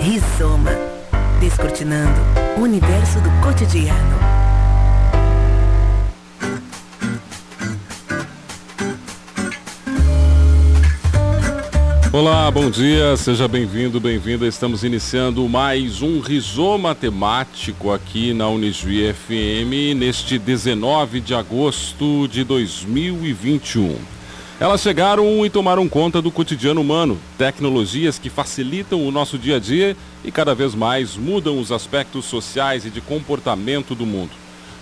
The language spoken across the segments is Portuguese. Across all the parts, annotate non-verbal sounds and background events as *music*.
Rizoma. Descortinando o universo do cotidiano. Olá, bom dia, seja bem-vindo, bem-vinda. Estamos iniciando mais um Rizoma temático aqui na Unisvi FM neste 19 de agosto de 2021. Elas chegaram e tomaram conta do cotidiano humano, tecnologias que facilitam o nosso dia a dia e cada vez mais mudam os aspectos sociais e de comportamento do mundo.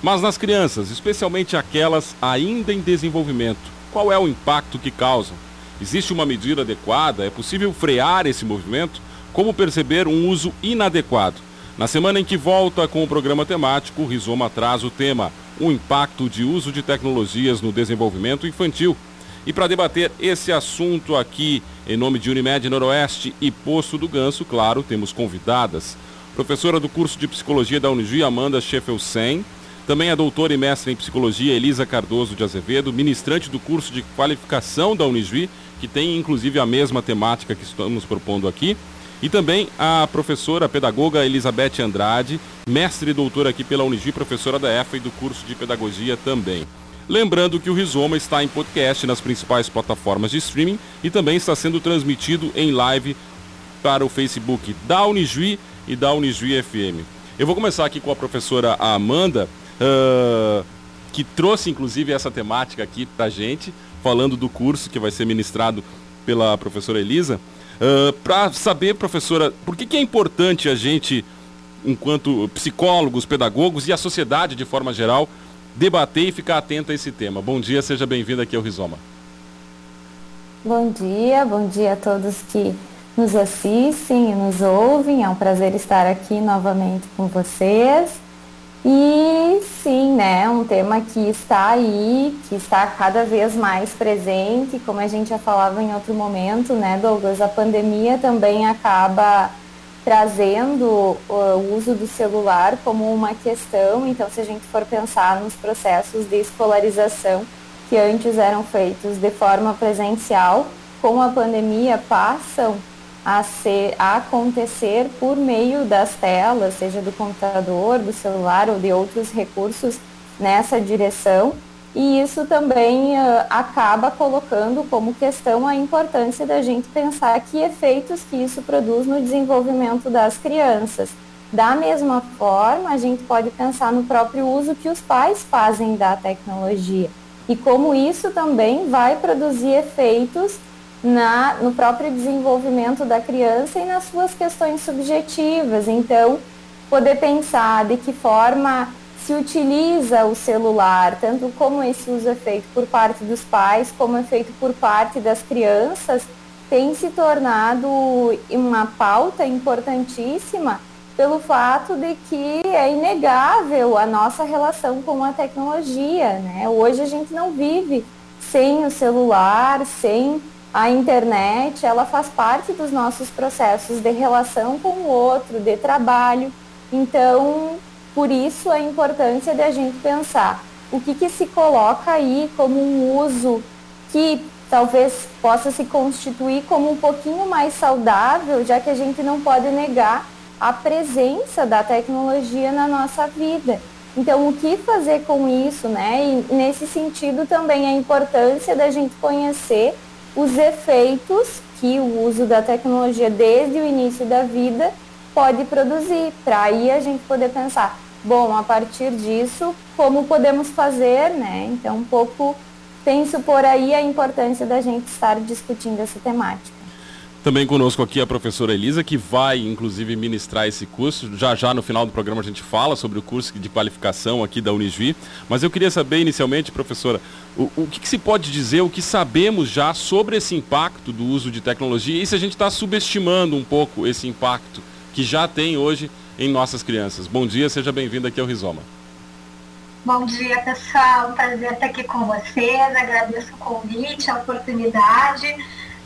Mas nas crianças, especialmente aquelas ainda em desenvolvimento, qual é o impacto que causam? Existe uma medida adequada? É possível frear esse movimento? Como perceber um uso inadequado? Na semana em que volta com o programa temático, Rizoma traz o tema O impacto de uso de tecnologias no desenvolvimento infantil. E para debater esse assunto aqui, em nome de Unimed Noroeste e Poço do Ganso, claro, temos convidadas. Professora do curso de Psicologia da Unigi, Amanda Scheffelsen, também a doutora e mestre em Psicologia Elisa Cardoso de Azevedo, ministrante do curso de qualificação da Unisvi que tem inclusive a mesma temática que estamos propondo aqui. E também a professora pedagoga Elizabeth Andrade, mestre e doutora aqui pela Unigi, professora da EFA e do curso de pedagogia também. Lembrando que o Rizoma está em podcast nas principais plataformas de streaming e também está sendo transmitido em live para o Facebook da Unijuí e da Unijuí FM. Eu vou começar aqui com a professora Amanda, uh, que trouxe inclusive essa temática aqui para a gente falando do curso que vai ser ministrado pela professora Elisa. Uh, Para saber, professora, por que, que é importante a gente, enquanto psicólogos, pedagogos e a sociedade de forma geral, debater e ficar atenta a esse tema. Bom dia, seja bem-vindo aqui ao Rizoma. Bom dia, bom dia a todos que nos assistem e nos ouvem. É um prazer estar aqui novamente com vocês. E sim, né, um tema que está aí, que está cada vez mais presente, como a gente já falava em outro momento, né, Douglas, a pandemia também acaba trazendo o uso do celular como uma questão, então se a gente for pensar nos processos de escolarização que antes eram feitos de forma presencial, com a pandemia passam a, ser, a acontecer por meio das telas, seja do computador, do celular ou de outros recursos nessa direção. E isso também uh, acaba colocando como questão a importância da gente pensar que efeitos que isso produz no desenvolvimento das crianças. Da mesma forma, a gente pode pensar no próprio uso que os pais fazem da tecnologia e como isso também vai produzir efeitos na, no próprio desenvolvimento da criança e nas suas questões subjetivas. Então, poder pensar de que forma se utiliza o celular, tanto como esse uso é feito por parte dos pais, como é feito por parte das crianças, tem se tornado uma pauta importantíssima pelo fato de que é inegável a nossa relação com a tecnologia. Né? Hoje a gente não vive sem o celular, sem a internet, ela faz parte dos nossos processos de relação com o outro, de trabalho. Então, por isso a importância de a gente pensar o que, que se coloca aí como um uso que talvez possa se constituir como um pouquinho mais saudável, já que a gente não pode negar a presença da tecnologia na nossa vida. Então, o que fazer com isso, né? E nesse sentido também a importância da gente conhecer os efeitos que o uso da tecnologia desde o início da vida pode produzir, para aí a gente poder pensar, bom, a partir disso, como podemos fazer, né? Então, um pouco penso por aí a importância da gente estar discutindo essa temática. Também conosco aqui a professora Elisa, que vai inclusive ministrar esse curso. Já já no final do programa a gente fala sobre o curso de qualificação aqui da Unisvi. Mas eu queria saber inicialmente, professora, o, o que, que, se pode dizer, o que sabemos já sobre esse impacto do uso de tecnologia e se a gente está subestimando um pouco esse impacto que já tem hoje em nossas crianças. Bom dia, seja bem-vindo aqui ao Rizoma. Bom dia, pessoal. Prazer estar aqui com vocês. Agradeço o convite, a oportunidade.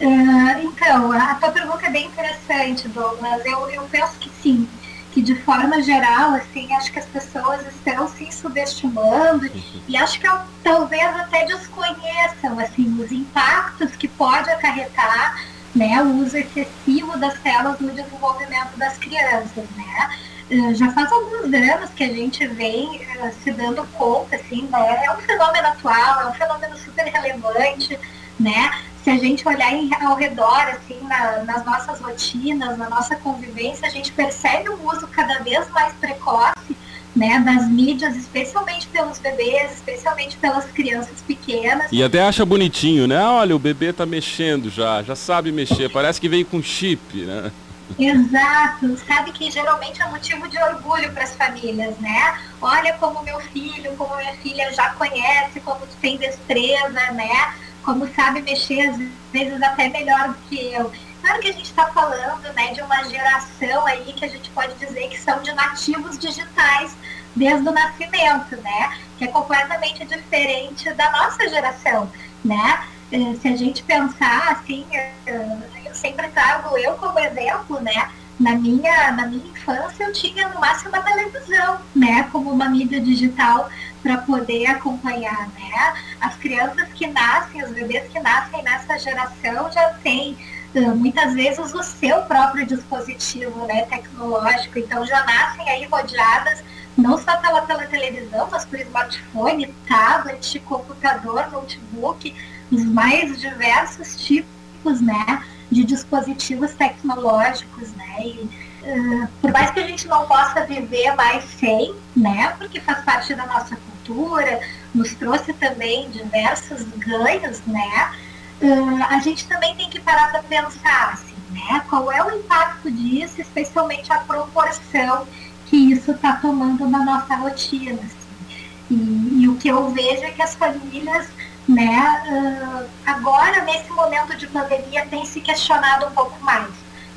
Uh, então, a tua pergunta é bem interessante, Douglas. Eu, eu penso que sim, que de forma geral, assim, acho que as pessoas estão se subestimando uhum. e acho que talvez até desconheçam, assim, os impactos que pode acarretar né, o uso excessivo das telas no desenvolvimento das crianças, né? Uh, já faz alguns anos que a gente vem uh, se dando conta, assim, né? É um fenômeno atual, é um fenômeno super relevante, né? Se a gente olhar em, ao redor, assim, na, nas nossas rotinas, na nossa convivência, a gente percebe um uso cada vez mais precoce né, das mídias, especialmente pelos bebês, especialmente pelas crianças pequenas. E até acha bonitinho, né? Olha, o bebê tá mexendo já, já sabe mexer, parece que veio com chip, né? Exato, sabe que geralmente é motivo de orgulho para as famílias, né? Olha como meu filho, como minha filha já conhece, como tem destreza, né? Como sabe mexer às vezes até melhor do que eu. Claro que a gente está falando né, de uma geração aí que a gente pode dizer que são de nativos digitais desde o nascimento, né? Que é completamente diferente da nossa geração, né? Eh, se a gente pensar assim, eh, eu sempre trago eu como exemplo, né? Na minha, na minha infância eu tinha no máximo a televisão, né? Como uma mídia digital para poder acompanhar, né? As crianças que nascem, os bebês que nascem nessa geração já têm muitas vezes o seu próprio dispositivo né, tecnológico, então já nascem aí rodeadas não só pela, pela televisão, mas por smartphone, tablet, computador, notebook, os mais diversos tipos né, de dispositivos tecnológicos, né? E, uh, por mais que a gente não possa viver mais sem, né? Porque faz parte da nossa cultura, nos trouxe também diversos ganhos, né? Uh, a gente também tem que parar para pensar assim, né? Qual é o impacto disso, especialmente a proporção que isso está tomando na nossa rotina. Assim. E, e, o que eu vejo é que as famílias né, uh, agora, nesse momento de pandemia, tem se questionado um pouco mais,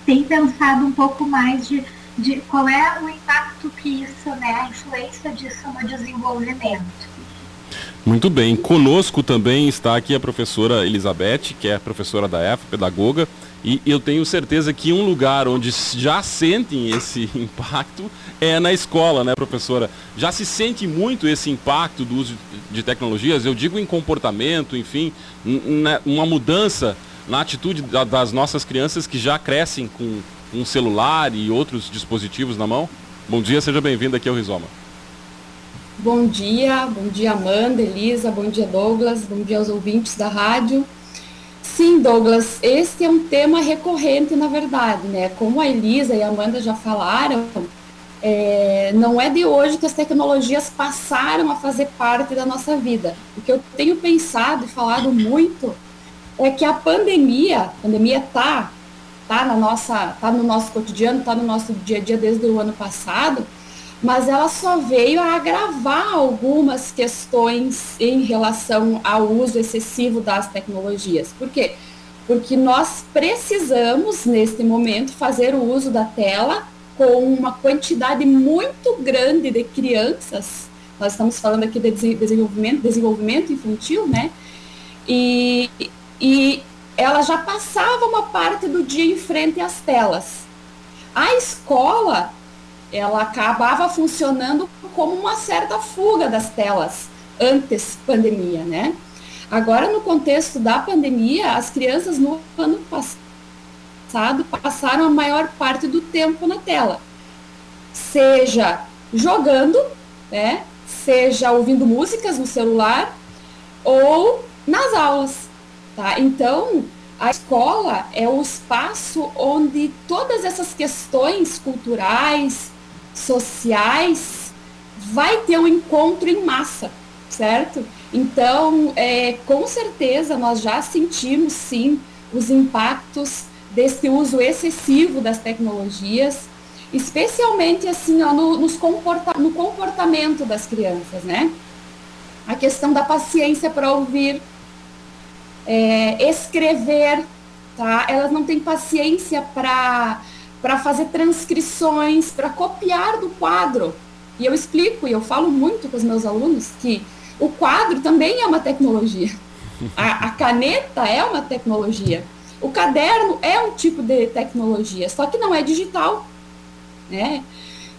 tem pensado um pouco mais de, de qual é o impacto que isso, né, a influência disso no desenvolvimento. Muito bem. Conosco também está aqui a professora Elizabeth, que é professora da EFA, pedagoga, e eu tenho certeza que um lugar onde já sentem esse *laughs* impacto é na escola, né, professora? Já se sente muito esse impacto do uso de tecnologias, eu digo em comportamento, enfim, uma mudança na atitude das nossas crianças que já crescem com um celular e outros dispositivos na mão? Bom dia, seja bem-vindo aqui ao Rizoma. Bom dia, bom dia Amanda, Elisa, bom dia Douglas, bom dia aos ouvintes da rádio. Sim, Douglas, esse é um tema recorrente, na verdade, né? Como a Elisa e a Amanda já falaram, é, não é de hoje que as tecnologias passaram a fazer parte da nossa vida. O que eu tenho pensado e falado muito é que a pandemia, a pandemia tá, tá na nossa, tá no nosso cotidiano, tá no nosso dia a dia desde o ano passado, mas ela só veio a agravar algumas questões em relação ao uso excessivo das tecnologias. Por quê? Porque nós precisamos, neste momento, fazer o uso da tela com uma quantidade muito grande de crianças. Nós estamos falando aqui de desenvolvimento, desenvolvimento infantil, né? E, e ela já passava uma parte do dia em frente às telas. A escola ela acabava funcionando como uma certa fuga das telas antes pandemia, né? Agora, no contexto da pandemia, as crianças no ano passado passaram a maior parte do tempo na tela, seja jogando, né? Seja ouvindo músicas no celular ou nas aulas, tá? Então, a escola é o espaço onde todas essas questões culturais, sociais, vai ter um encontro em massa, certo? Então, é, com certeza, nós já sentimos, sim, os impactos desse uso excessivo das tecnologias, especialmente assim ó, no, nos comporta no comportamento das crianças, né? A questão da paciência para ouvir, é, escrever, tá? Elas não têm paciência para para fazer transcrições, para copiar do quadro. E eu explico e eu falo muito com os meus alunos que o quadro também é uma tecnologia. *laughs* A, a, caneta é uma tecnologia. O caderno é um tipo de tecnologia, só que não é digital. Né?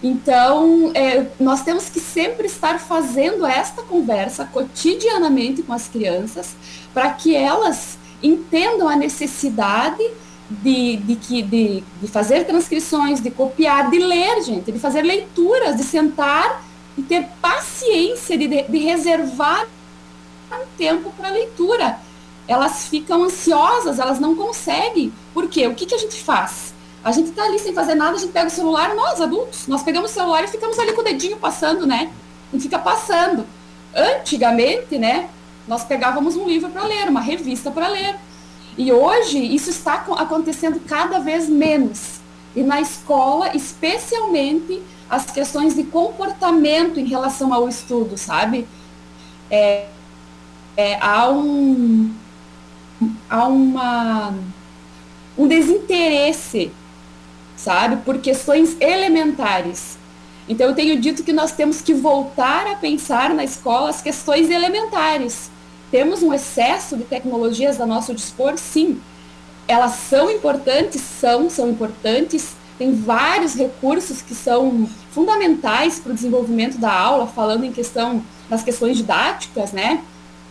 Então, é, nós temos que sempre estar fazendo esta conversa cotidianamente com as crianças, para que elas entendam a necessidade de, de, de, de, de fazer transcrições, de copiar, de ler, gente, de fazer leituras, de sentar e ter paciência de, de reservar um tempo para leitura. Elas ficam ansiosas, elas não conseguem. Por quê? O que, que a gente faz? A gente está ali sem fazer nada, a gente pega o celular, nós adultos, nós pegamos o celular e ficamos ali com o dedinho passando, né? E fica passando. Antigamente, né, nós pegávamos um livro para ler, uma revista para ler. E hoje isso está acontecendo cada vez menos. E na escola, especialmente, as questões de comportamento em relação ao estudo, sabe? É, é, há um, há uma, um desinteresse, sabe, por questões elementares. Então, eu tenho dito que nós temos que voltar a pensar na escola as questões elementares. Temos um excesso de tecnologias a nosso dispor? Sim. Elas são importantes? São, são importantes. Tem vários recursos que são fundamentais para o desenvolvimento da aula, falando em questão das questões didáticas, né?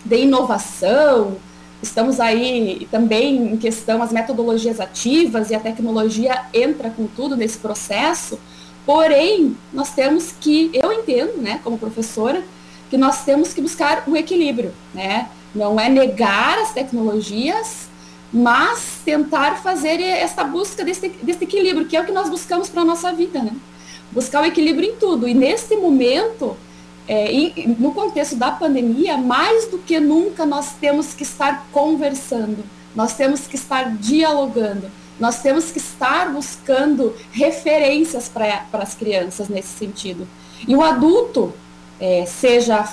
De inovação, Estamos aí também em questão as metodologias ativas e a tecnologia entra com tudo nesse processo. Porém, nós temos que, eu entendo, né, como professora, que nós temos que buscar o equilíbrio, né? Não é negar as tecnologias, mas tentar fazer essa busca desse, desse equilíbrio, que é o que nós buscamos para a nossa vida, né? Buscar o equilíbrio em tudo. E nesse momento, é, e, no contexto da pandemia, mais do que nunca nós temos que estar conversando, nós temos que estar dialogando, nós temos que estar buscando referências para as crianças nesse sentido. E o adulto, é, seja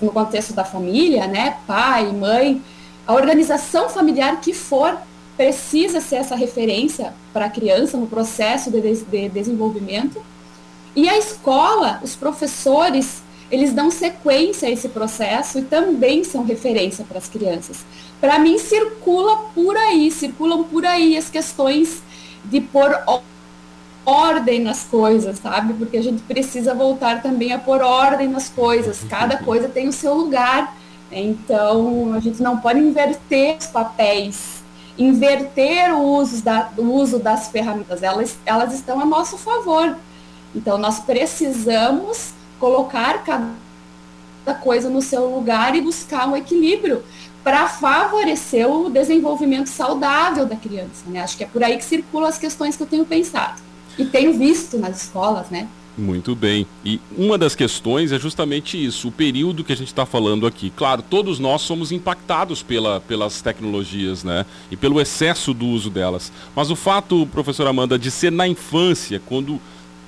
no contexto da família, né, pai, mãe, a organização familiar que for, precisa ser essa referência para a criança no processo de, de desenvolvimento. E a escola, os professores, eles dão sequência a esse processo e também são referência para as crianças. Para mim, circula por aí, circulam por aí as questões de pôr ordem nas coisas, sabe? Porque a gente precisa voltar também a pôr ordem nas coisas. Cada coisa tem o seu lugar. Então, a gente não pode inverter os papéis, inverter o uso, da, o uso das ferramentas. Elas, elas estão a nosso favor. Então, nós precisamos colocar cada coisa no seu lugar e buscar um equilíbrio para favorecer o desenvolvimento saudável da criança. Né? Acho que é por aí que circulam as questões que eu tenho pensado e tenho visto nas escolas, né? Muito bem. E uma das questões é justamente isso, o período que a gente está falando aqui. Claro, todos nós somos impactados pela, pelas tecnologias, né? E pelo excesso do uso delas. Mas o fato, professora Amanda, de ser na infância, quando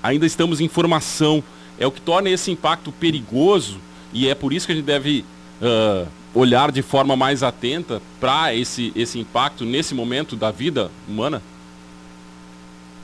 ainda estamos em formação, é o que torna esse impacto perigoso e é por isso que a gente deve uh, olhar de forma mais atenta para esse, esse impacto nesse momento da vida humana?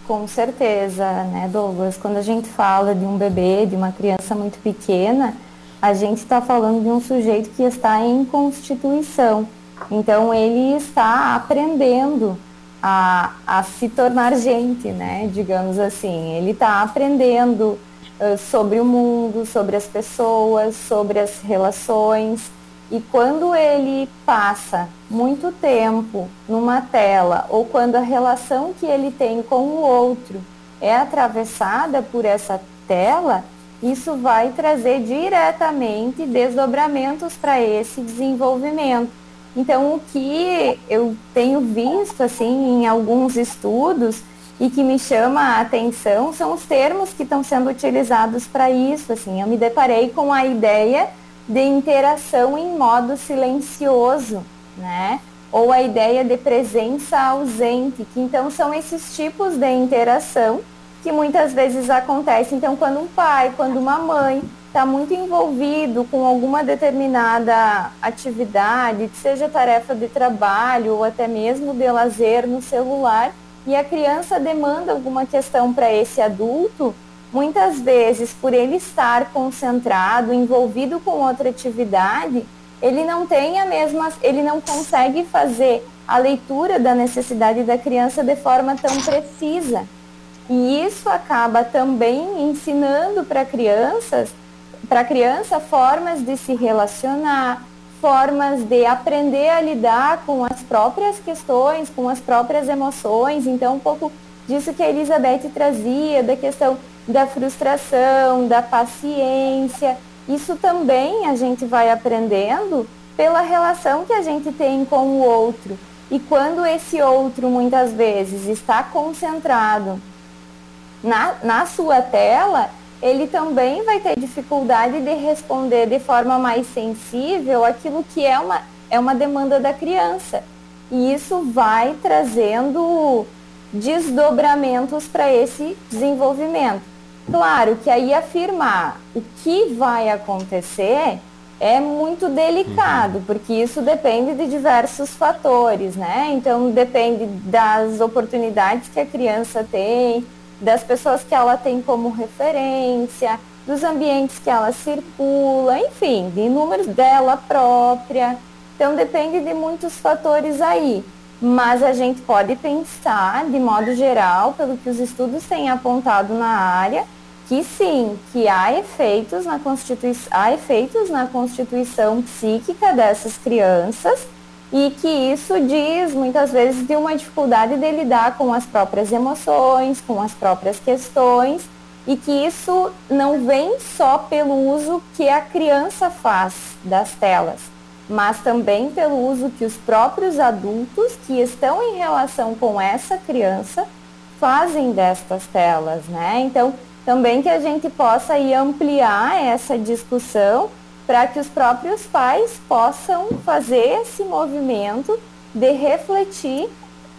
Com certeza, né, Douglas? Quando a gente fala de um bebê, de uma criança muito pequena, a gente está falando de um sujeito que está em constituição. Então, ele está aprendendo a, a se tornar gente, né? Digamos assim. Ele está aprendendo uh, sobre o mundo, sobre as pessoas, sobre as relações. E quando ele passa muito tempo numa tela, ou quando a relação que ele tem com o outro é atravessada por essa tela, isso vai trazer diretamente desdobramentos para esse desenvolvimento. Então, o que eu tenho visto assim em alguns estudos e que me chama a atenção são os termos que estão sendo utilizados para isso. Assim, eu me deparei com a ideia de interação em modo silencioso, né? Ou a ideia de presença ausente, que então são esses tipos de interação que muitas vezes acontecem. Então, quando um pai, quando uma mãe está muito envolvido com alguma determinada atividade, seja tarefa de trabalho ou até mesmo de lazer no celular, e a criança demanda alguma questão para esse adulto, muitas vezes por ele estar concentrado, envolvido com outra atividade, ele não tem a mesma, ele não consegue fazer a leitura da necessidade da criança de forma tão precisa. E isso acaba também ensinando para crianças, para criança formas de se relacionar, formas de aprender a lidar com as próprias questões, com as próprias emoções. Então, um pouco disso que a Elizabeth trazia, da questão da frustração, da paciência. Isso também a gente vai aprendendo pela relação que a gente tem com o outro. E quando esse outro muitas vezes está concentrado na, na sua tela, ele também vai ter dificuldade de responder de forma mais sensível aquilo que é uma, é uma demanda da criança. E isso vai trazendo desdobramentos para esse desenvolvimento. Claro que aí afirmar o que vai acontecer é muito delicado, uhum. porque isso depende de diversos fatores, né? Então depende das oportunidades que a criança tem, das pessoas que ela tem como referência, dos ambientes que ela circula, enfim, de números dela própria. Então depende de muitos fatores aí. Mas a gente pode pensar, de modo geral, pelo que os estudos têm apontado na área, que sim, que há efeitos na constituição, há efeitos na constituição psíquica dessas crianças e que isso diz muitas vezes de uma dificuldade de lidar com as próprias emoções, com as próprias questões e que isso não vem só pelo uso que a criança faz das telas, mas também pelo uso que os próprios adultos que estão em relação com essa criança fazem destas telas, né? Então, também que a gente possa ir ampliar essa discussão para que os próprios pais possam fazer esse movimento de refletir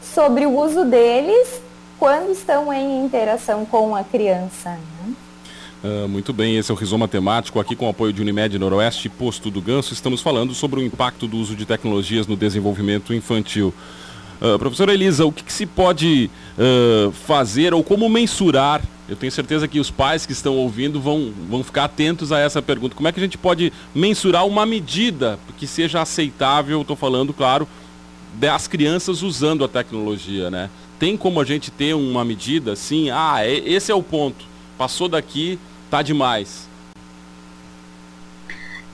sobre o uso deles quando estão em interação com a criança. Né? Uh, muito bem, esse é o Rizoma Temático, aqui com o apoio de Unimed Noroeste Posto do Ganso. Estamos falando sobre o impacto do uso de tecnologias no desenvolvimento infantil. Uh, professora Elisa, o que, que se pode uh, fazer ou como mensurar eu tenho certeza que os pais que estão ouvindo vão, vão ficar atentos a essa pergunta. Como é que a gente pode mensurar uma medida que seja aceitável, estou falando, claro, das crianças usando a tecnologia, né? Tem como a gente ter uma medida, sim, ah, esse é o ponto. Passou daqui, tá demais.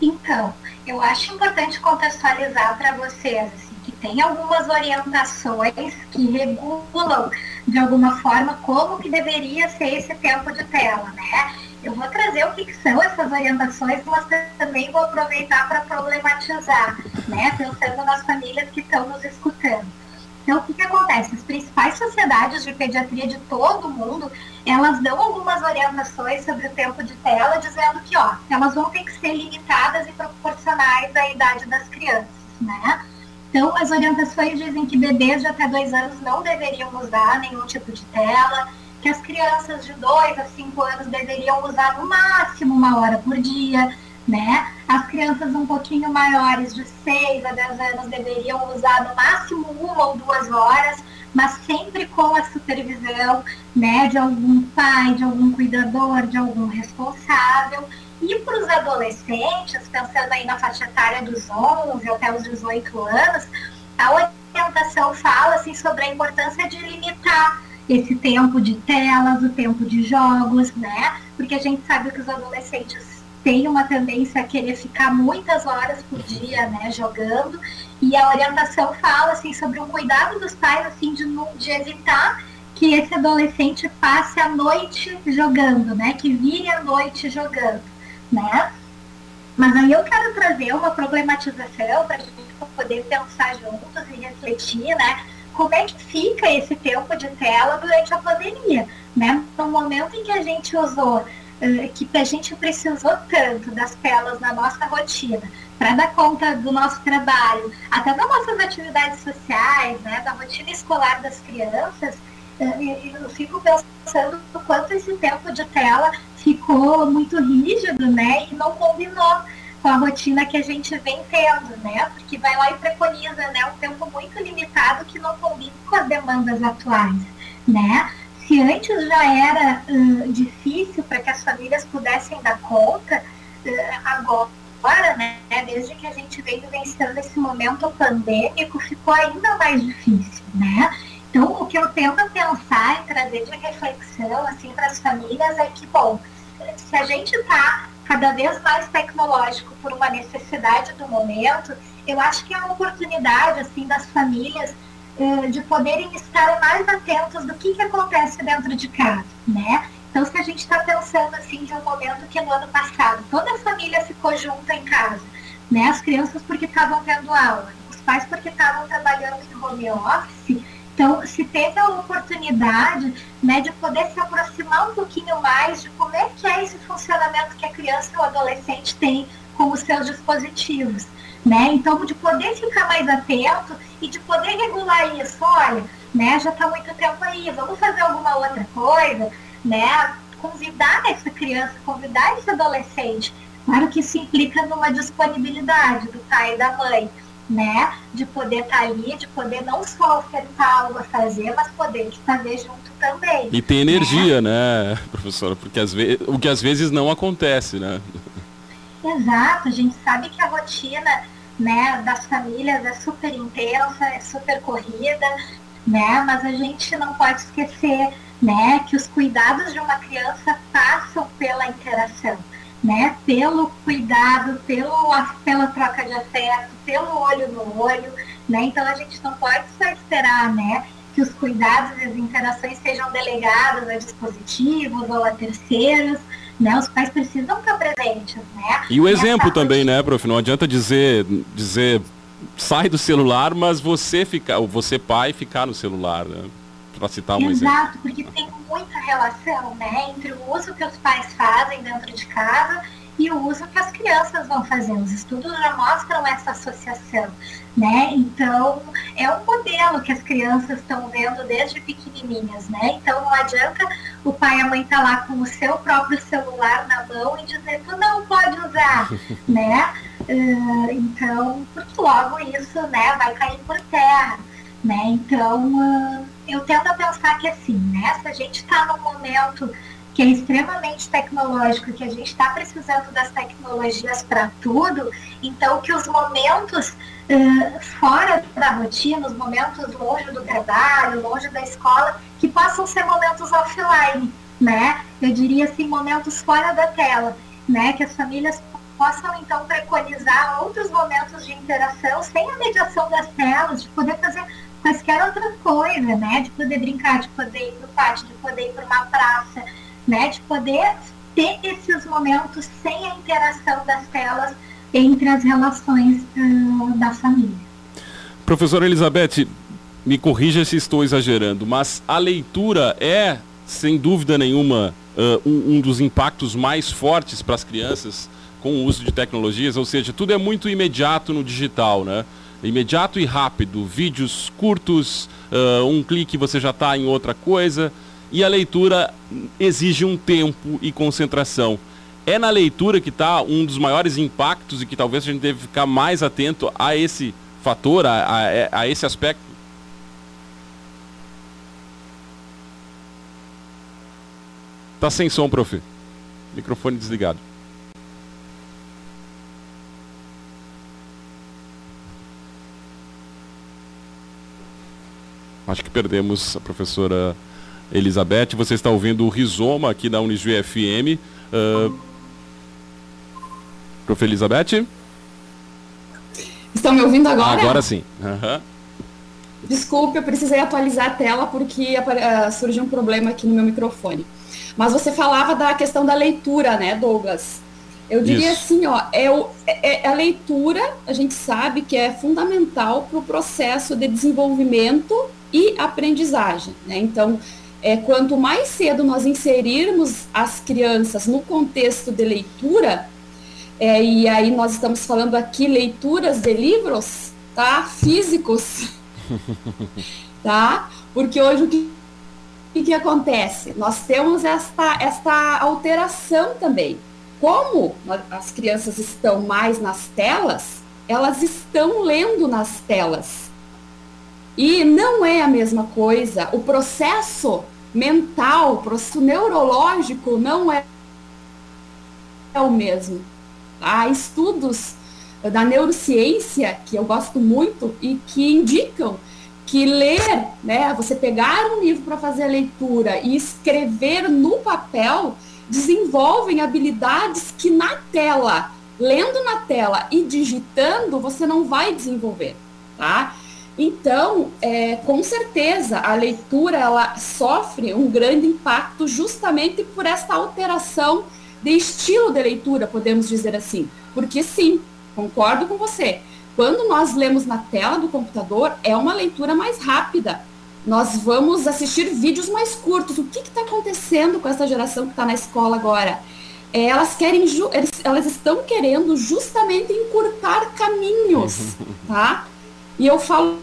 Então, eu acho importante contextualizar para vocês assim, que tem algumas orientações que regulam de alguma forma como que deveria ser esse tempo de tela, né? Eu vou trazer o que, que são essas orientações, mas também vou aproveitar para problematizar, né? Pensando nas famílias que estão nos escutando. Então, o que, que acontece? As principais sociedades de pediatria de todo o mundo, elas dão algumas orientações sobre o tempo de tela, dizendo que, ó, elas vão ter que ser limitadas e proporcionais à idade das crianças, né? Então, as orientações dizem que bebês de até dois anos não deveriam usar nenhum tipo de tela, que as crianças de dois a cinco anos deveriam usar no máximo uma hora por dia, né? As crianças um pouquinho maiores, de 6 a 10 anos, deveriam usar no máximo uma ou duas horas, mas sempre com a supervisão né, de algum pai, de algum cuidador, de algum responsável. E para os adolescentes, pensando aí na faixa etária dos 11 até os 18 anos, a orientação fala assim, sobre a importância de limitar esse tempo de telas, o tempo de jogos, né? Porque a gente sabe que os adolescentes têm uma tendência a querer ficar muitas horas por dia, né, jogando. E a orientação fala assim sobre o cuidado dos pais, assim, de, de evitar que esse adolescente passe a noite jogando, né? Que vire a noite jogando né? Mas aí eu quero trazer uma problematização para a gente poder pensar juntos e refletir, né? Como é que fica esse tempo de tela durante a pandemia, né? No momento em que a gente usou, que a gente precisou tanto das telas na nossa rotina, para dar conta do nosso trabalho, até das nossas atividades sociais, né? Da rotina escolar das crianças, eu fico pensando o quanto esse tempo de tela ficou muito rígido, né? E não combinou com a rotina que a gente vem tendo, né? Porque vai lá e preconiza, né? Um tempo muito limitado que não combina com as demandas atuais, né? Se antes já era uh, difícil para que as famílias pudessem dar conta, uh, agora, né? Desde que a gente vem vivenciando esse momento pandêmico, ficou ainda mais difícil, né? Então, o que eu tento pensar e trazer de reflexão assim, para as famílias é que, bom, se a gente está cada vez mais tecnológico por uma necessidade do momento, eu acho que é uma oportunidade assim das famílias de poderem estar mais atentos do que, que acontece dentro de casa, né? Então, se a gente está pensando assim de um momento que no ano passado toda a família ficou junta em casa, né? As crianças porque estavam tendo aula, os pais porque estavam trabalhando em home office. Então, se teve a oportunidade né, de poder se aproximar um pouquinho mais de como é que é esse funcionamento que a criança ou adolescente tem com os seus dispositivos. Né? Então, de poder ficar mais atento e de poder regular isso, olha, né, já está muito tempo aí, vamos fazer alguma outra coisa, né? Convidar essa criança, convidar esse adolescente. Claro que isso implica numa disponibilidade do pai e da mãe, né? De poder estar tá ali, de poder não só ofertar algo a fazer, mas poder fazer junto também. E ter energia, né, né professora? Porque às vezes, o que às vezes não acontece, né? Exato, a gente sabe que a rotina né, das famílias é super intensa, é super corrida, né? Mas a gente não pode esquecer, né, que os cuidados de uma criança passam pela interação, né? Pelo cuidado, pelo, pela troca de afeto, pelo olho no olho, né? Então a gente não pode só esperar, né? Que os cuidados e as interações sejam delegados a dispositivos ou a terceiros, né? Os pais precisam estar presentes, né? E o exemplo também, né, prof? Não adianta dizer, dizer sai do celular, mas você ficar, você pai ficar no celular, né? Para citar um Exato, exemplo. Exato, porque tem muita relação, né, entre o uso que os pais fazem dentro de casa e o uso que as crianças vão fazer. Os estudos já mostram essa associação, né? Então, é um modelo que as crianças estão vendo desde pequenininhas, né? Então, não adianta o pai e a mãe estar tá lá com o seu próprio celular na mão e dizer, tu não pode usar, *laughs* né? Uh, então, logo isso, né, vai cair por terra, né? Então, uh, eu tento pensar que assim, né, se a gente está num momento que é extremamente tecnológico, que a gente está precisando das tecnologias para tudo, então que os momentos uh, fora da rotina, os momentos longe do trabalho, longe da escola, que possam ser momentos offline, né? Eu diria assim, momentos fora da tela, né? Que as famílias possam então preconizar outros momentos de interação sem a mediação das telas, de poder fazer quaisquer outra coisa, né? De poder brincar, de poder ir para o pátio, de poder ir para uma praça, né, de poder ter esses momentos sem a interação das telas entre as relações uh, da família. Professora Elizabeth, me corrija se estou exagerando, mas a leitura é, sem dúvida nenhuma, uh, um, um, dos impactos mais fortes para as crianças com o uso de tecnologias, ou seja, tudo é muito imediato no digital, né? Imediato e rápido, vídeos curtos, uh, um clique você já está em outra coisa e a leitura exige um tempo e concentração. É na leitura que está um dos maiores impactos e que talvez a gente deve ficar mais atento a esse fator, a, a, a esse aspecto? Tá sem som, prof. Microfone desligado. Acho que perdemos a professora Elizabeth. Você está ouvindo o Rizoma aqui da Unijuí FM. Uh, Prof. Elizabeth? Estão me ouvindo agora? Agora sim. Uhum. Desculpe, eu precisei atualizar a tela porque uh, surgiu um problema aqui no meu microfone. Mas você falava da questão da leitura, né, Douglas? Eu diria Isso. assim, ó, é, o, é, é, a leitura, a gente sabe que é fundamental para o processo de desenvolvimento e aprendizagem, né? Então, é, quanto mais cedo nós inserirmos as crianças no contexto de leitura, é, e aí nós estamos falando aqui leituras de livros, tá? Físicos, *laughs* tá? Porque hoje o que, o que acontece? Nós temos esta, esta alteração também. Como as crianças estão mais nas telas, elas estão lendo nas telas. E não é a mesma coisa. O processo mental, o processo neurológico não é, é o mesmo. Há estudos da neurociência que eu gosto muito e que indicam que ler, né, você pegar um livro para fazer a leitura e escrever no papel desenvolvem habilidades que na tela lendo na tela e digitando, você não vai desenvolver, tá? Então, é, com certeza, a leitura ela sofre um grande impacto justamente por essa alteração de estilo de leitura, podemos dizer assim. Porque sim, concordo com você. Quando nós lemos na tela do computador, é uma leitura mais rápida. Nós vamos assistir vídeos mais curtos. O que está acontecendo com essa geração que está na escola agora? É, elas querem, elas estão querendo justamente encurtar caminhos, tá? E eu falo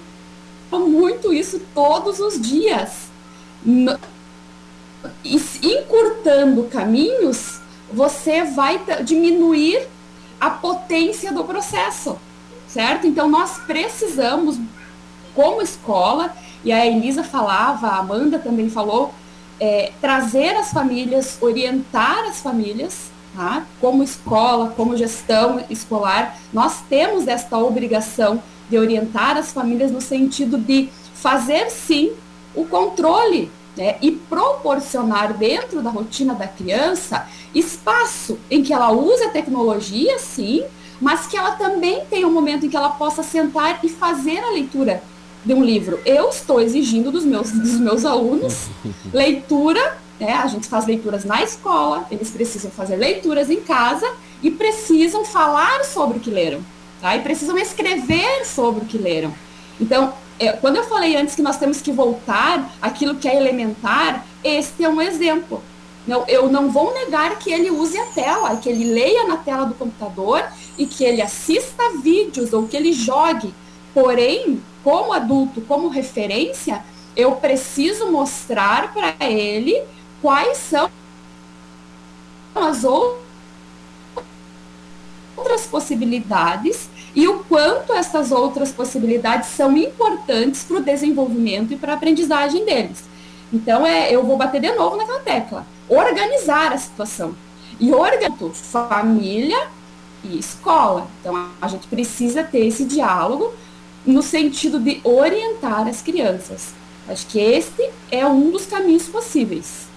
muito isso todos os dias. Encurtando caminhos, você vai diminuir a potência do processo, certo? Então nós precisamos, como escola, e a Elisa falava, a Amanda também falou, é, trazer as famílias, orientar as famílias, tá? como escola, como gestão escolar, nós temos esta obrigação de orientar as famílias no sentido de fazer sim o controle né, e proporcionar dentro da rotina da criança espaço em que ela use a tecnologia, sim, mas que ela também tenha um momento em que ela possa sentar e fazer a leitura de um livro. Eu estou exigindo dos meus, dos meus alunos *laughs* leitura, né, a gente faz leituras na escola, eles precisam fazer leituras em casa e precisam falar sobre o que leram. Tá? E precisam escrever sobre o que leram. Então, é, quando eu falei antes que nós temos que voltar aquilo que é elementar, este é um exemplo. Não, eu não vou negar que ele use a tela, que ele leia na tela do computador e que ele assista vídeos ou que ele jogue. Porém, como adulto, como referência, eu preciso mostrar para ele quais são as outras outras possibilidades e o quanto essas outras possibilidades são importantes para o desenvolvimento e para a aprendizagem deles. Então, é, eu vou bater de novo naquela tecla. Organizar a situação. E organizar família e escola. Então, a gente precisa ter esse diálogo no sentido de orientar as crianças. Acho que este é um dos caminhos possíveis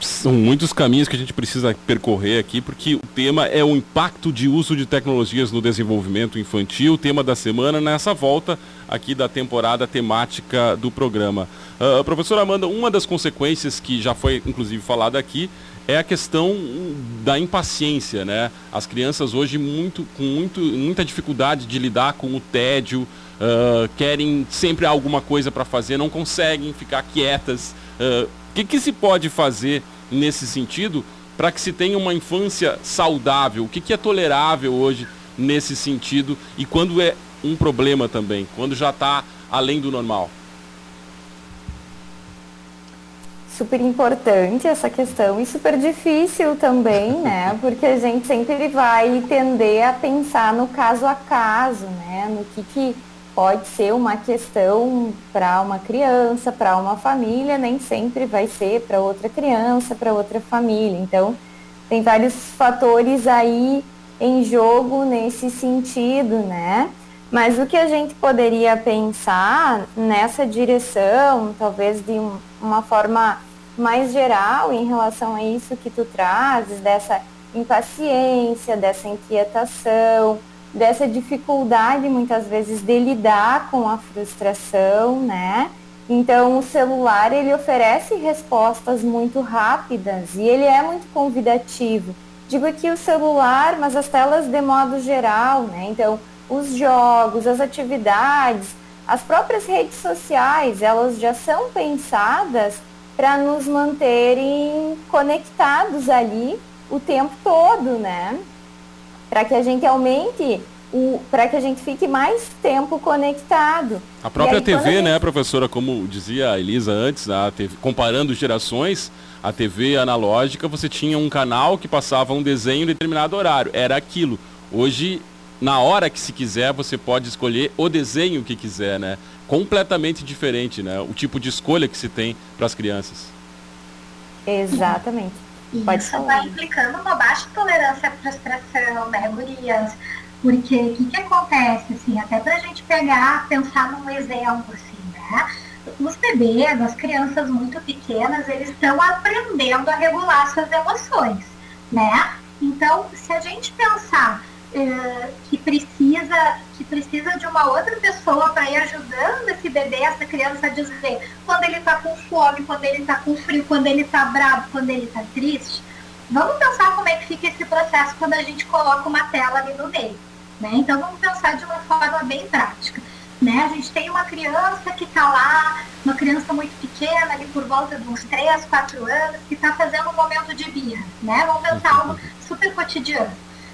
são muitos caminhos que a gente precisa percorrer aqui, porque o tema é o impacto de uso de tecnologias no desenvolvimento infantil, tema da semana nessa volta aqui da temporada temática do programa. Uh, professora Amanda, uma das consequências que já foi inclusive falada aqui é a questão da impaciência, né? As crianças hoje muito, com muito, muita dificuldade de lidar com o tédio, uh, querem sempre alguma coisa para fazer, não conseguem ficar quietas. Uh, o que, que se pode fazer nesse sentido para que se tenha uma infância saudável? O que, que é tolerável hoje nesse sentido e quando é um problema também, quando já está além do normal? Super importante essa questão e super difícil também, *laughs* né? Porque a gente sempre vai tender a pensar no caso a caso, né? No que, que pode ser uma questão para uma criança, para uma família, nem sempre vai ser para outra criança, para outra família. Então, tem vários fatores aí em jogo nesse sentido, né? Mas o que a gente poderia pensar nessa direção, talvez de um, uma forma mais geral em relação a isso que tu trazes, dessa impaciência, dessa inquietação, dessa dificuldade muitas vezes de lidar com a frustração, né? Então o celular ele oferece respostas muito rápidas e ele é muito convidativo. Digo aqui o celular, mas as telas de modo geral, né? Então os jogos, as atividades, as próprias redes sociais, elas já são pensadas para nos manterem conectados ali o tempo todo, né? Para que a gente aumente para que a gente fique mais tempo conectado. A própria aí, TV, a gente... né, professora, como dizia a Elisa antes, a TV, comparando gerações, a TV analógica, você tinha um canal que passava um desenho em determinado horário, era aquilo. Hoje, na hora que se quiser, você pode escolher o desenho que quiser, né? Completamente diferente, né? O tipo de escolha que se tem para as crianças. Exatamente. Pode Isso vai implicando uma baixa tolerância à frustração, né, gurias? Porque o que, que acontece, assim, até pra gente pegar, pensar num exemplo, assim, né? Os bebês, as crianças muito pequenas, eles estão aprendendo a regular suas emoções, né? Então, se a gente pensar é, que precisa que precisa de uma outra pessoa para ir ajudando esse bebê, essa criança a dizer quando ele está com fome, quando ele está com frio, quando ele está bravo, quando ele está triste. Vamos pensar como é que fica esse processo quando a gente coloca uma tela ali no meio. Né? Então vamos pensar de uma forma bem prática. Né? A gente tem uma criança que está lá, uma criança muito pequena, ali por volta de uns 3, 4 anos, que está fazendo um momento de birra. Né? Vamos pensar algo super cotidiano.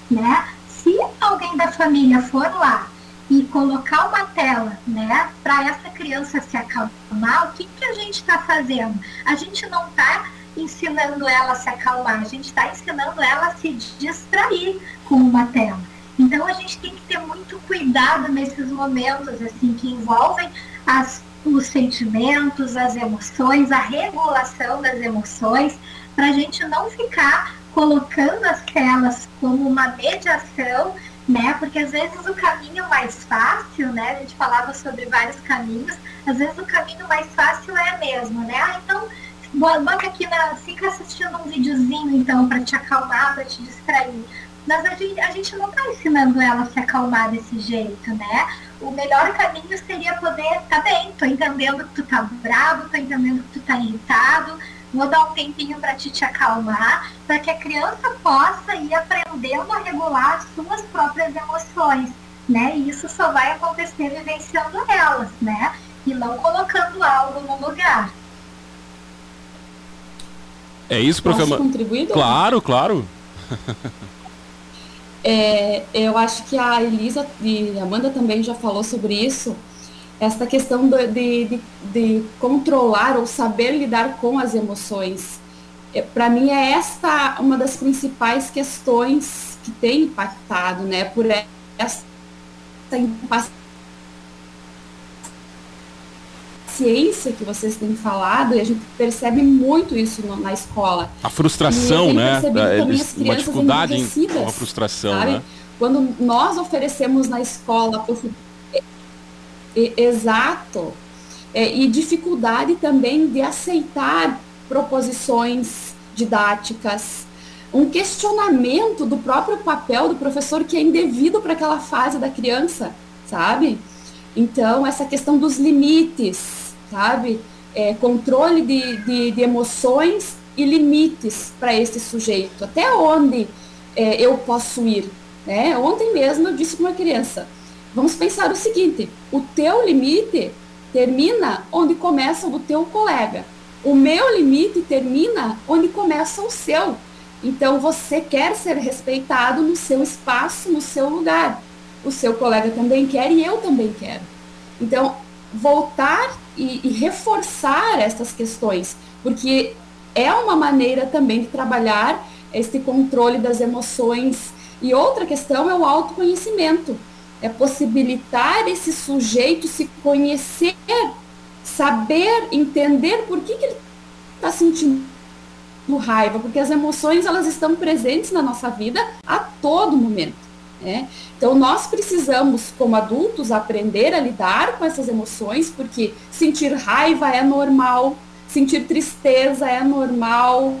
Né? Se alguém da família for lá e colocar uma tela, né, para essa criança se acalmar, o que, que a gente está fazendo? A gente não está ensinando ela a se acalmar, a gente está ensinando ela a se distrair com uma tela. Então a gente tem que ter muito cuidado nesses momentos assim que envolvem as, os sentimentos, as emoções, a regulação das emoções, para a gente não ficar colocando as telas como uma mediação, né? Porque às vezes o caminho mais fácil, né? A gente falava sobre vários caminhos, às vezes o caminho mais fácil é mesmo, né? Ah, então bota aqui na. fica assistindo um videozinho então para te acalmar, para te distrair. Mas a gente, a gente não está ensinando ela a se acalmar desse jeito, né? O melhor caminho seria poder, tá bem, tô entendendo que tu tá bravo, tô entendendo que tu tá irritado, Vou dar um tempinho para te, te acalmar, para que a criança possa ir aprendendo a regular as suas próprias emoções, né? E isso só vai acontecer vivenciando elas, né? E não colocando algo no lugar. É isso, professor. contribuir? Claro, claro. *laughs* é, eu acho que a Elisa e a Amanda também já falou sobre isso essa questão de, de, de, controlar ou saber lidar com as emoções. É, Para mim é esta uma das principais questões que tem impactado, né? Por essa impaciência que vocês têm falado, e a gente percebe muito isso no, na escola. A frustração, né? Uma dificuldade em uma frustração, sabe? né? Quando nós oferecemos na escola exato. É, e dificuldade também de aceitar proposições didáticas, um questionamento do próprio papel do professor que é indevido para aquela fase da criança, sabe? Então, essa questão dos limites, sabe? É, controle de, de, de, emoções e limites para esse sujeito. Até onde é, eu posso ir? Né? Ontem mesmo eu disse para uma criança, Vamos pensar o seguinte: o teu limite termina onde começa o do teu colega. O meu limite termina onde começa o seu. Então você quer ser respeitado no seu espaço, no seu lugar. O seu colega também quer e eu também quero. Então, voltar e, e reforçar essas questões, porque é uma maneira também de trabalhar esse controle das emoções. E outra questão é o autoconhecimento é possibilitar esse sujeito se conhecer, saber, entender por que, que ele está sentindo raiva, porque as emoções elas estão presentes na nossa vida a todo momento. Né? Então nós precisamos, como adultos, aprender a lidar com essas emoções, porque sentir raiva é normal, sentir tristeza é normal,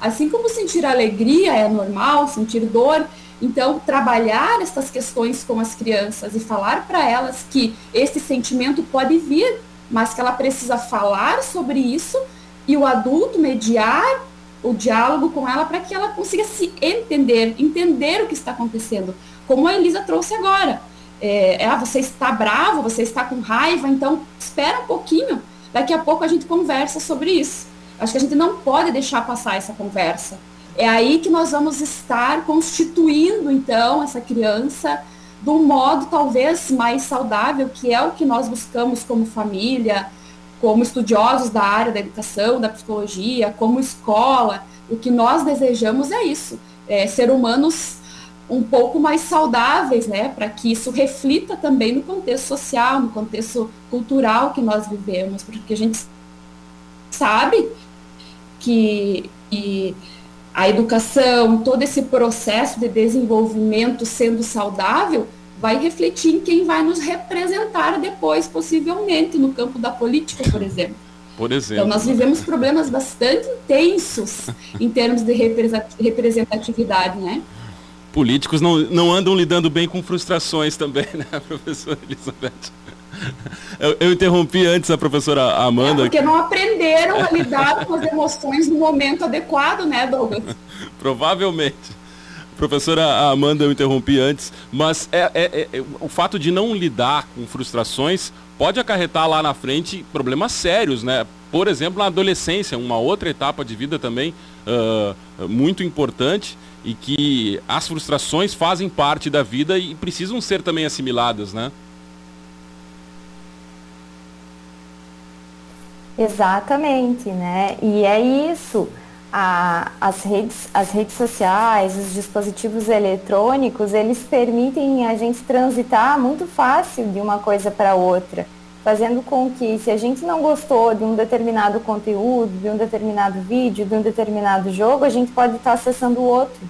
assim como sentir alegria é normal, sentir dor então, trabalhar essas questões com as crianças e falar para elas que esse sentimento pode vir, mas que ela precisa falar sobre isso e o adulto mediar o diálogo com ela para que ela consiga se entender, entender o que está acontecendo, como a Elisa trouxe agora. É, ah, você está bravo, você está com raiva, então espera um pouquinho, daqui a pouco a gente conversa sobre isso. Acho que a gente não pode deixar passar essa conversa. É aí que nós vamos estar constituindo, então, essa criança um modo talvez mais saudável, que é o que nós buscamos como família, como estudiosos da área da educação, da psicologia, como escola. O que nós desejamos é isso, é ser humanos um pouco mais saudáveis, né, para que isso reflita também no contexto social, no contexto cultural que nós vivemos, porque a gente sabe que, que a educação, todo esse processo de desenvolvimento sendo saudável, vai refletir em quem vai nos representar depois, possivelmente, no campo da política, por exemplo. Por exemplo. Então, nós vivemos problemas bastante intensos *laughs* em termos de representatividade, né? Políticos não, não andam lidando bem com frustrações também, né, *laughs* professora Elizabeth? *laughs* Eu, eu, interrompi antes a professora Amanda. É porque não aprenderam a lidar com as emoções no momento adequado, né, Douglas? *laughs* Provavelmente. Professora Amanda, eu interrompi antes, mas é, é, é, o fato de não lidar com frustrações pode acarretar lá na frente problemas sérios, né? Por exemplo, na adolescência, uma outra etapa de vida também uh, muito importante e que as frustrações fazem parte da vida e precisam ser também assimiladas, né? Exatamente, né? E é isso. A, as, redes, as redes sociais, os dispositivos eletrônicos, eles permitem a gente transitar muito fácil de uma coisa para outra, fazendo com que, se a gente não gostou de um determinado conteúdo, de um determinado vídeo, de um determinado jogo, a gente pode estar acessando o outro.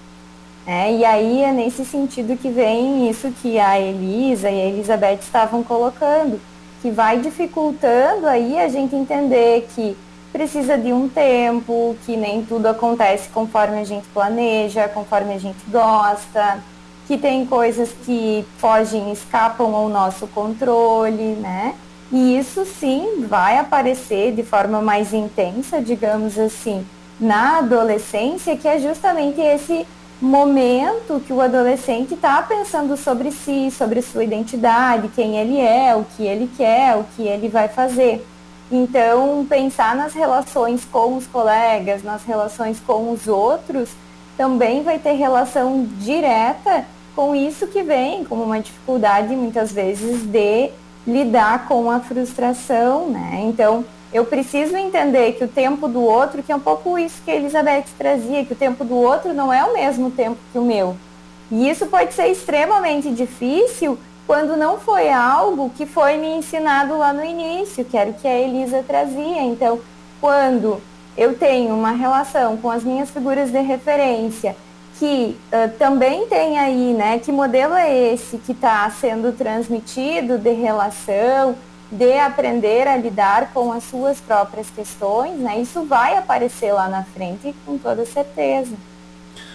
É, e aí é nesse sentido que vem isso que a Elisa e a Elizabeth estavam colocando que vai dificultando aí a gente entender que precisa de um tempo, que nem tudo acontece conforme a gente planeja, conforme a gente gosta, que tem coisas que fogem, escapam ao nosso controle, né? E isso sim vai aparecer de forma mais intensa, digamos assim, na adolescência, que é justamente esse momento que o adolescente está pensando sobre si, sobre sua identidade, quem ele é, o que ele quer, o que ele vai fazer. Então, pensar nas relações com os colegas, nas relações com os outros, também vai ter relação direta com isso que vem como uma dificuldade, muitas vezes, de lidar com a frustração, né? Então, eu preciso entender que o tempo do outro, que é um pouco isso que a Elizabeth trazia, que o tempo do outro não é o mesmo tempo que o meu. E isso pode ser extremamente difícil quando não foi algo que foi me ensinado lá no início, que era o que a Elisa trazia. Então, quando eu tenho uma relação com as minhas figuras de referência, que uh, também tem aí, né, que modelo é esse que está sendo transmitido de relação, de aprender a lidar com as suas próprias questões, né? Isso vai aparecer lá na frente com toda certeza.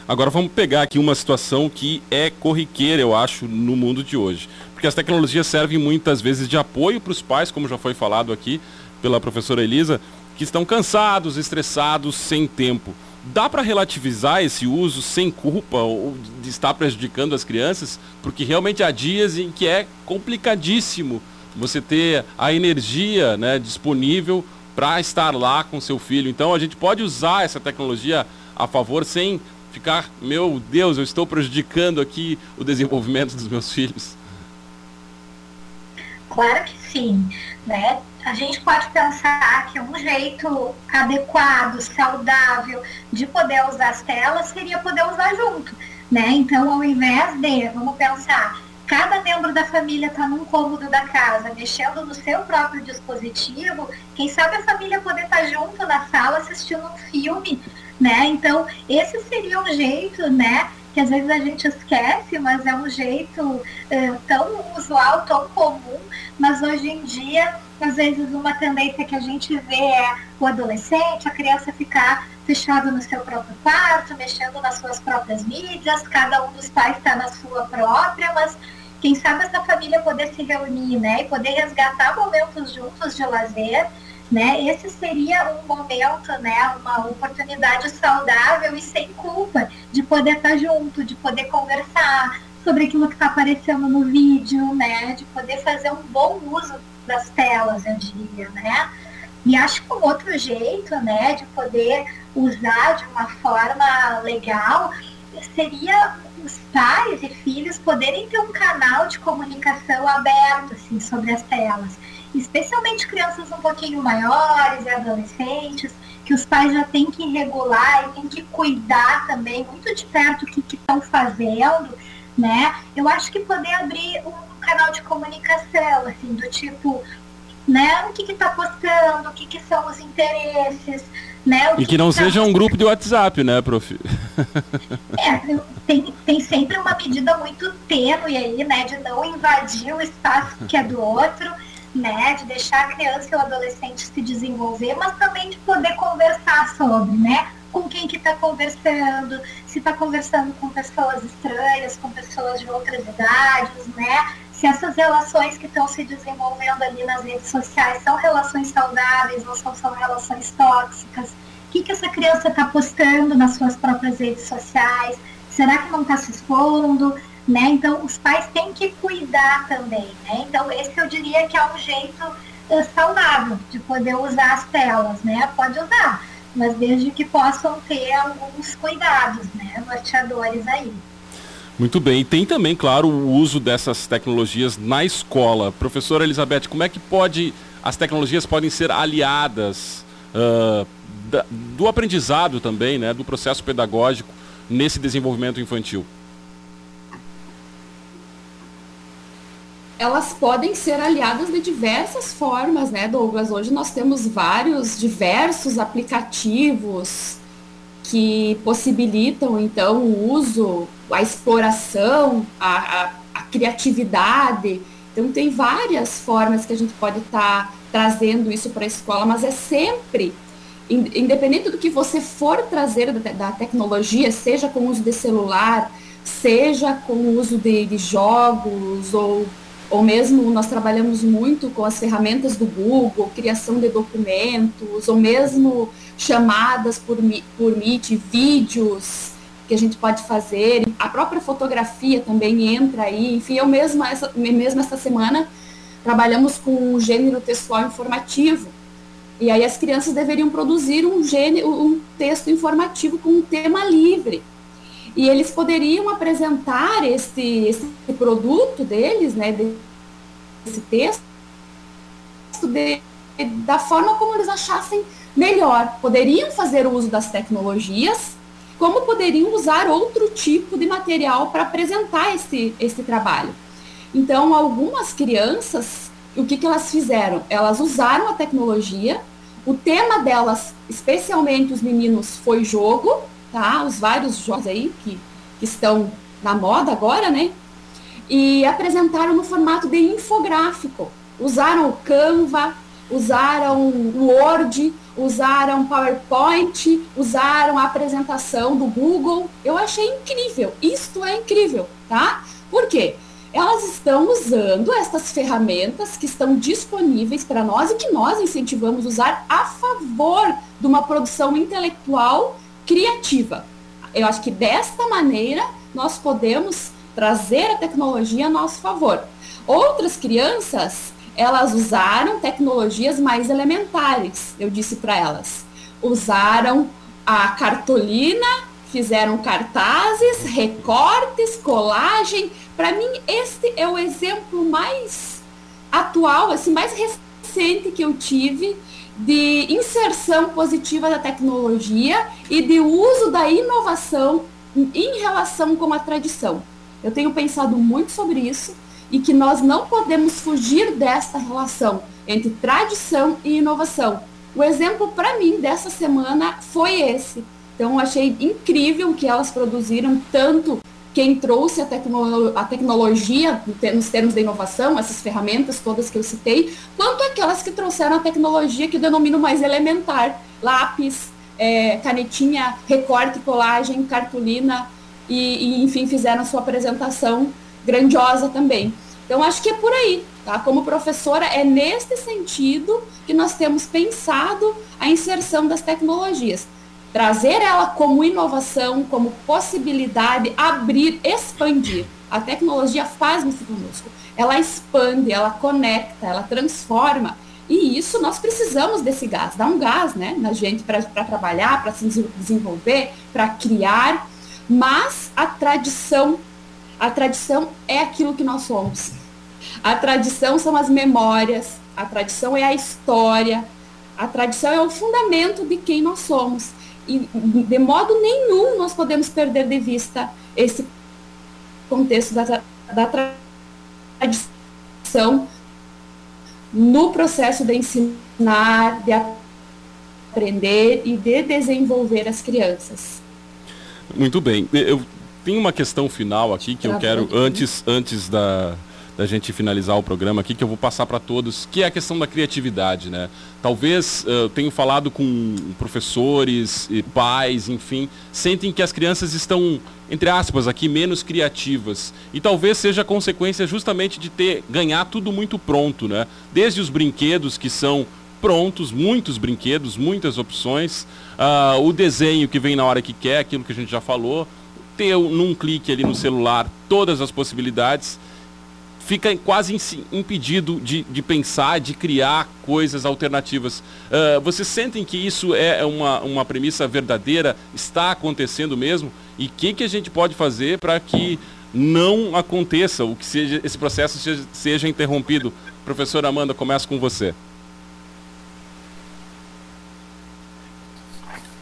Agora vamos pegar aqui uma situação que é corriqueira, eu acho, no mundo de hoje. Porque as tecnologias servem muitas vezes de apoio para os pais, como já foi falado aqui pela professora Elisa, que estão cansados, estressados, sem tempo. Dá para relativizar esse uso sem culpa ou de estar prejudicando as crianças? Porque realmente há dias em que é complicadíssimo você ter a energia né, disponível para estar lá com seu filho. Então a gente pode usar essa tecnologia a favor sem ficar, meu Deus, eu estou prejudicando aqui o desenvolvimento dos meus filhos. Claro que sim, né? A gente pode pensar que um jeito adequado, saudável de poder usar as telas seria poder usar junto, né? Então, ao invés de, vamos pensar, cada membro da família está num cômodo da casa, mexendo no seu próprio dispositivo, quem sabe a família poder estar tá junto na sala assistindo um filme, né? Então, esse seria um jeito, né? Que às vezes a gente esquece, mas é um jeito é, tão usual, tão comum, mas hoje em dia, às vezes uma tendência que a gente vê é o adolescente, a criança ficar fechado no seu próprio quarto, mexendo nas suas próprias mídias, cada um dos pais está na sua própria, mas quem sabe essa família poder se reunir, né, e poder resgatar momentos juntos de lazer, né, esse seria um momento, né, uma oportunidade saudável e sem culpa de poder estar junto, de poder conversar sobre aquilo que está aparecendo no vídeo, né, de poder fazer um bom uso das telas, eu diria, né. E acho que um outro jeito, né, de poder usar de uma forma legal seria os pais e filhos poderem ter um canal de comunicação aberto assim, sobre as telas. Especialmente crianças um pouquinho maiores e adolescentes, que os pais já têm que regular e têm que cuidar também muito de perto o que estão fazendo, né? Eu acho que poder abrir um canal de comunicação, assim, do tipo, né, o que está postando, o que, que são os interesses, né? E que não seja um grupo de WhatsApp, né, prof? É, tem, tem sempre uma medida muito tênue aí, né, de não invadir o espaço que é do outro, né, de deixar a criança e o adolescente se desenvolver, mas também de poder conversar sobre, né, com quem que está conversando, se está conversando com pessoas estranhas, com pessoas de outras idades, né, se essas relações que estão se desenvolvendo ali nas redes sociais são relações saudáveis ou são, são relações tóxicas, o que, que essa criança está postando nas suas próprias redes sociais, será que não está se expondo, né? Então, os pais têm que cuidar também, né? Então, esse eu diria que é um jeito uh, saudável de poder usar as telas, né? Pode usar, mas desde que possam ter alguns cuidados, né? Norteadores aí. Muito bem. E tem também, claro, o uso dessas tecnologias na escola. Professora Elizabeth, como é que pode as tecnologias podem ser aliadas uh, da, do aprendizado também, né, do processo pedagógico nesse desenvolvimento infantil? elas podem ser aliadas de diversas formas, né, Douglas? Hoje nós temos vários, diversos aplicativos que possibilitam, então, o uso, a exploração, a, a, a criatividade. Então, tem várias formas que a gente pode estar tá trazendo isso para a escola, mas é sempre, independente do que você for trazer da, da tecnologia, seja com o uso de celular, seja com o uso de, de jogos ou ou mesmo nós trabalhamos muito com as ferramentas do Google, criação de documentos, ou mesmo chamadas por, por Meet, vídeos que a gente pode fazer, a própria fotografia também entra aí, enfim, eu mesma essa, mesmo essa semana trabalhamos com o gênero textual informativo, e aí as crianças deveriam produzir um, gênero, um texto informativo com um tema livre, e eles poderiam apresentar esse, esse produto deles, né, desse texto, de, da forma como eles achassem melhor. Poderiam fazer uso das tecnologias, como poderiam usar outro tipo de material para apresentar esse, esse trabalho. Então, algumas crianças, o que, que elas fizeram? Elas usaram a tecnologia, o tema delas, especialmente os meninos, foi jogo, tá? Os vários jogos aí que, que estão na moda agora, né? E apresentaram no formato de infográfico. Usaram o Canva, usaram Word, usaram PowerPoint, usaram a apresentação do Google. Eu achei incrível. Isto é incrível, tá? Por quê? Elas estão usando essas ferramentas que estão disponíveis para nós e que nós incentivamos usar a favor de uma produção intelectual criativa. Eu acho que desta maneira nós podemos trazer a tecnologia a nosso favor. Outras crianças, elas usaram tecnologias mais elementares, eu disse para elas. Usaram a cartolina, fizeram cartazes, recortes, colagem. Para mim, este é o exemplo mais atual, assim, mais recente que eu tive de inserção positiva da tecnologia e de uso da inovação em relação com a tradição. Eu tenho pensado muito sobre isso e que nós não podemos fugir desta relação entre tradição e inovação. O exemplo para mim dessa semana foi esse. Então, achei incrível que elas produziram, tanto quem trouxe a, tecno a tecnologia nos termos de inovação, essas ferramentas todas que eu citei, quanto aquelas que trouxeram a tecnologia que eu denomino mais elementar, lápis, é, canetinha, recorte, colagem, cartolina, e, e, enfim, fizeram a sua apresentação grandiosa também. Então, acho que é por aí, tá? Como professora, é nesse sentido que nós temos pensado a inserção das tecnologias trazer ela como inovação, como possibilidade, abrir, expandir. A tecnologia faz isso conosco. Ela expande, ela conecta, ela transforma. E isso nós precisamos desse gás, dá um gás né, na gente para trabalhar, para se desenvolver, para criar. Mas a tradição, a tradição é aquilo que nós somos. A tradição são as memórias, a tradição é a história, a tradição é o fundamento de quem nós somos. E de modo nenhum nós podemos perder de vista esse contexto da, da tradição no processo de ensinar, de aprender e de desenvolver as crianças. Muito bem. Eu tenho uma questão final aqui que eu quero, antes, antes da, da gente finalizar o programa aqui, que eu vou passar para todos, que é a questão da criatividade, né? Talvez eu tenho falado com professores e pais, enfim, sentem que as crianças estão, entre aspas, aqui menos criativas. E talvez seja consequência justamente de ter ganhar tudo muito pronto, né? Desde os brinquedos que são prontos, muitos brinquedos, muitas opções, uh, o desenho que vem na hora que quer, aquilo que a gente já falou, ter num clique ali no celular todas as possibilidades fica quase impedido de, de pensar, de criar coisas alternativas. Uh, vocês sentem que isso é uma, uma premissa verdadeira? Está acontecendo mesmo? E o que, que a gente pode fazer para que não aconteça, o que seja, esse processo seja, seja interrompido? Professora Amanda, começo com você.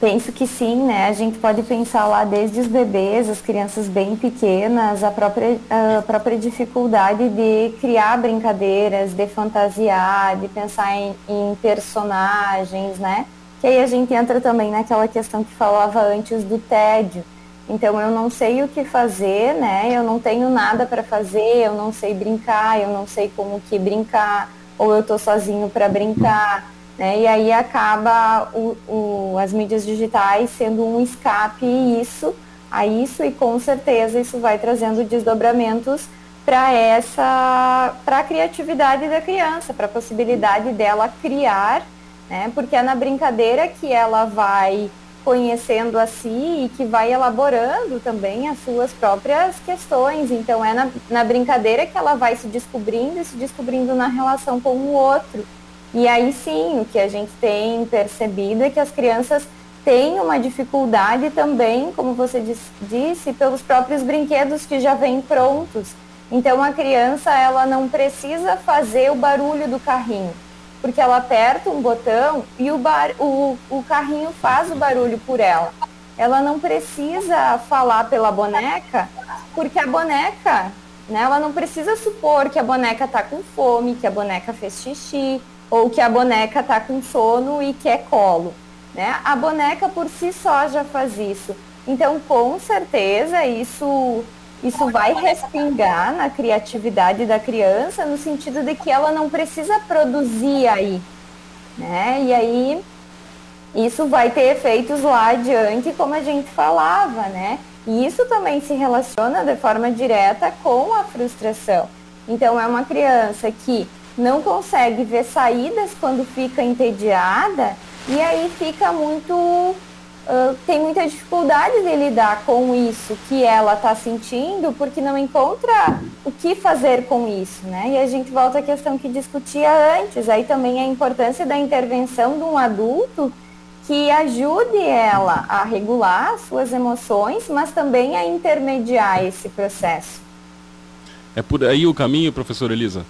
Penso que sim, né? A gente pode pensar lá desde os bebês, as crianças bem pequenas, a própria, a própria dificuldade de criar brincadeiras, de fantasiar, de pensar em, em personagens, né? Que aí a gente entra também naquela questão que falava antes do tédio. Então eu não sei o que fazer, né? Eu não tenho nada para fazer, eu não sei brincar, eu não sei como que brincar, ou eu tô sozinho para brincar né? E aí acaba o, o, as mídias digitais sendo um escape isso, a isso e com certeza isso vai trazendo desdobramentos para essa para a criatividade da criança, para a possibilidade dela criar, né? Porque é na brincadeira que ela vai conhecendo a si e que vai elaborando também as suas próprias questões. Então é na, na brincadeira que ela vai se descobrindo e se descobrindo na relação com o outro. E aí sim, o que a gente tem percebido é que as crianças têm uma dificuldade também, como você disse, pelos próprios brinquedos que já vêm prontos. Então a criança ela não precisa fazer o barulho do carrinho, porque ela aperta um botão e o, bar, o, o carrinho faz o barulho por ela. Ela não precisa falar pela boneca, porque a boneca, né, ela não precisa supor que a boneca está com fome, que a boneca fez xixi, ou que a boneca está com sono e quer colo. Né? A boneca por si só já faz isso. Então, com certeza, isso, isso vai respingar na criatividade da criança, no sentido de que ela não precisa produzir aí. Né? E aí, isso vai ter efeitos lá adiante, como a gente falava, né? E isso também se relaciona de forma direta com a frustração. Então, é uma criança que não consegue ver saídas quando fica entediada e aí fica muito uh, tem muita dificuldade de lidar com isso que ela está sentindo porque não encontra o que fazer com isso, né? E a gente volta à questão que discutia antes, aí também a importância da intervenção de um adulto que ajude ela a regular suas emoções, mas também a intermediar esse processo. É por aí o caminho, professora Elisa?